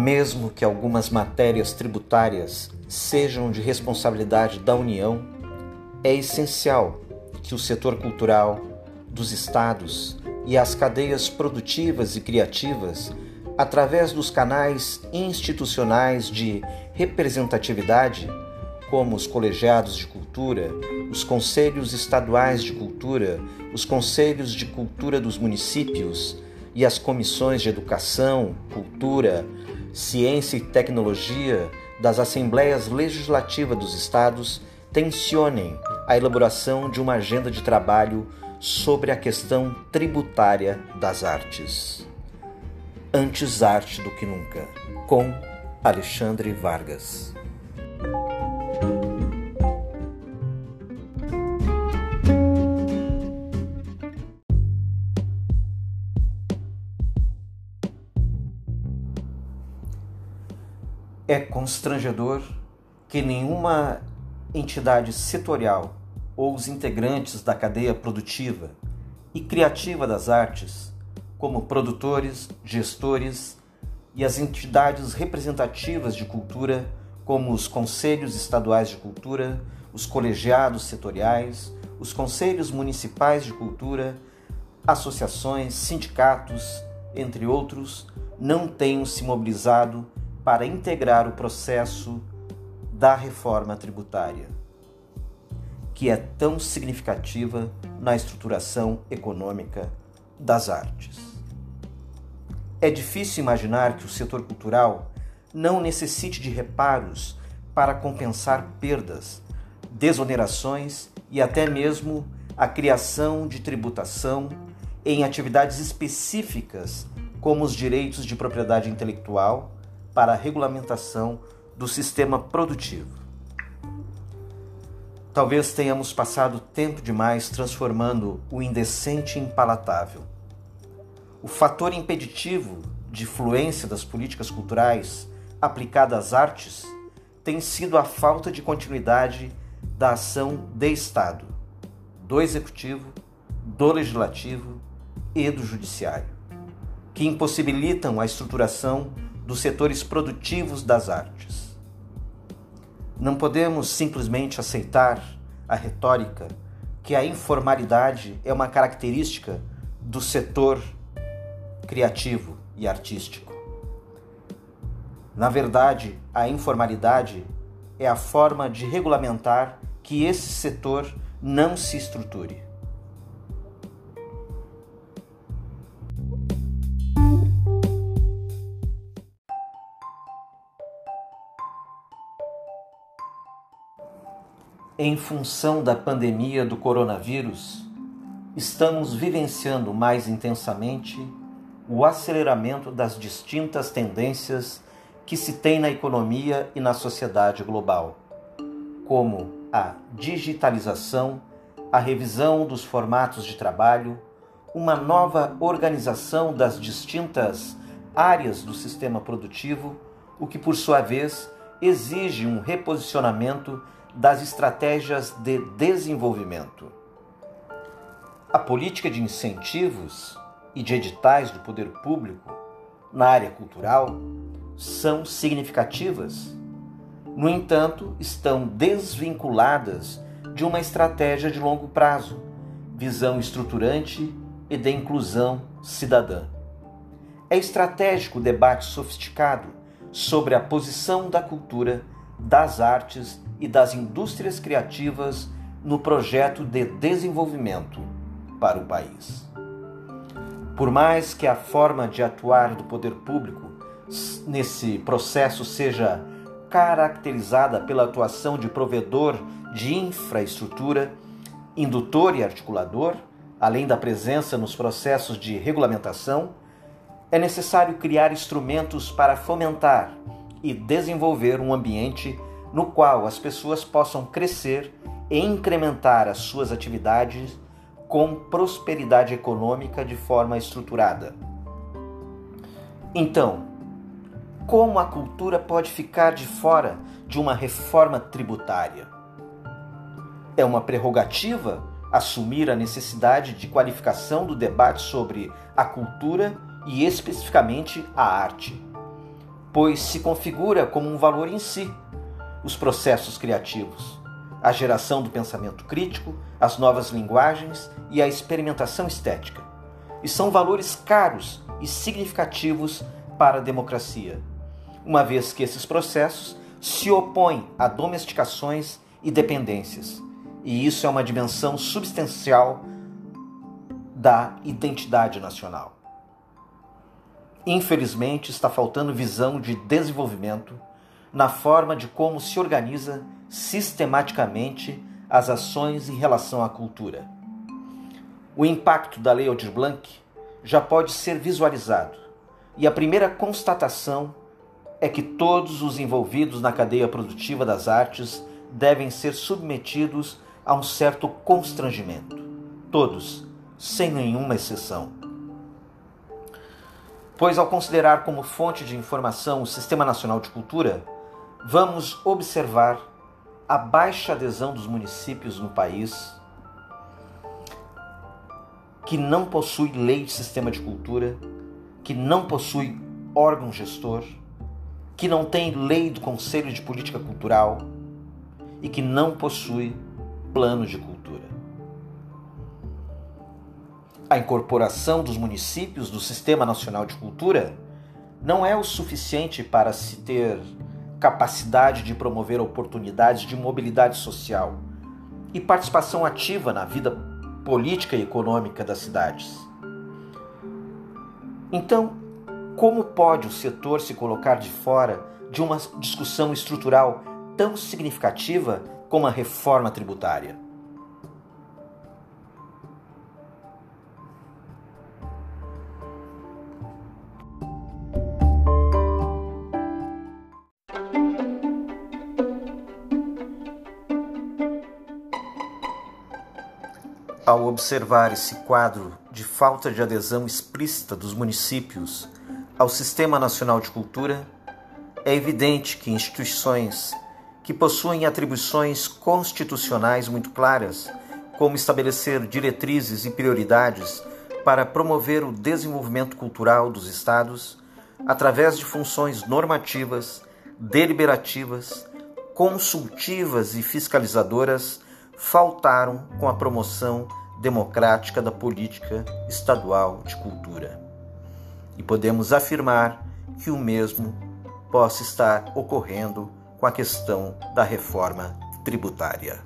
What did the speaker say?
Mesmo que algumas matérias tributárias sejam de responsabilidade da União, é essencial que o setor cultural dos estados e as cadeias produtivas e criativas, através dos canais institucionais de representatividade, como os colegiados de cultura, os conselhos estaduais de cultura, os conselhos de cultura dos municípios e as comissões de educação, cultura, ciência e tecnologia das assembleias legislativas dos estados tensionem a elaboração de uma agenda de trabalho sobre a questão tributária das artes. Antes arte do que nunca, com Alexandre Vargas. É constrangedor que nenhuma entidade setorial ou os integrantes da cadeia produtiva e criativa das artes, como produtores, gestores e as entidades representativas de cultura, como os conselhos estaduais de cultura, os colegiados setoriais, os conselhos municipais de cultura, associações, sindicatos, entre outros, não tenham se mobilizado para integrar o processo da reforma tributária, que é tão significativa na estruturação econômica das artes. É difícil imaginar que o setor cultural não necessite de reparos para compensar perdas, desonerações e até mesmo a criação de tributação em atividades específicas, como os direitos de propriedade intelectual para a regulamentação do sistema produtivo. Talvez tenhamos passado tempo demais transformando o indecente em palatável. O fator impeditivo de fluência das políticas culturais aplicadas às artes tem sido a falta de continuidade da ação de Estado, do Executivo, do Legislativo e do Judiciário, que impossibilitam a estruturação dos setores produtivos das artes. Não podemos simplesmente aceitar a retórica que a informalidade é uma característica do setor criativo e artístico. Na verdade, a informalidade é a forma de regulamentar que esse setor não se estruture. Em função da pandemia do coronavírus, estamos vivenciando mais intensamente o aceleramento das distintas tendências que se tem na economia e na sociedade global, como a digitalização, a revisão dos formatos de trabalho, uma nova organização das distintas áreas do sistema produtivo, o que por sua vez exige um reposicionamento das estratégias de desenvolvimento. A política de incentivos e de editais do poder público na área cultural são significativas. No entanto, estão desvinculadas de uma estratégia de longo prazo, visão estruturante e de inclusão cidadã. É estratégico o debate sofisticado sobre a posição da cultura, das artes e das indústrias criativas no projeto de desenvolvimento para o país. Por mais que a forma de atuar do poder público nesse processo seja caracterizada pela atuação de provedor de infraestrutura, indutor e articulador, além da presença nos processos de regulamentação, é necessário criar instrumentos para fomentar e desenvolver um ambiente no qual as pessoas possam crescer e incrementar as suas atividades com prosperidade econômica de forma estruturada. Então, como a cultura pode ficar de fora de uma reforma tributária? É uma prerrogativa assumir a necessidade de qualificação do debate sobre a cultura e especificamente a arte pois se configura como um valor em si os processos criativos, a geração do pensamento crítico, as novas linguagens e a experimentação estética. E são valores caros e significativos para a democracia, uma vez que esses processos se opõem a domesticações e dependências. E isso é uma dimensão substancial da identidade nacional. Infelizmente, está faltando visão de desenvolvimento na forma de como se organiza sistematicamente as ações em relação à cultura. O impacto da Lei Aldir Blanc já pode ser visualizado, e a primeira constatação é que todos os envolvidos na cadeia produtiva das artes devem ser submetidos a um certo constrangimento. Todos, sem nenhuma exceção. Pois, ao considerar como fonte de informação o Sistema Nacional de Cultura, vamos observar a baixa adesão dos municípios no país, que não possui lei de sistema de cultura, que não possui órgão gestor, que não tem lei do Conselho de Política Cultural e que não possui plano de cultura. A incorporação dos municípios do Sistema Nacional de Cultura não é o suficiente para se ter capacidade de promover oportunidades de mobilidade social e participação ativa na vida política e econômica das cidades. Então, como pode o setor se colocar de fora de uma discussão estrutural tão significativa como a reforma tributária? Ao observar esse quadro de falta de adesão explícita dos municípios ao Sistema Nacional de Cultura, é evidente que instituições que possuem atribuições constitucionais muito claras, como estabelecer diretrizes e prioridades para promover o desenvolvimento cultural dos Estados, através de funções normativas, deliberativas, consultivas e fiscalizadoras, faltaram com a promoção democrática da política estadual de cultura. E podemos afirmar que o mesmo possa estar ocorrendo com a questão da reforma tributária.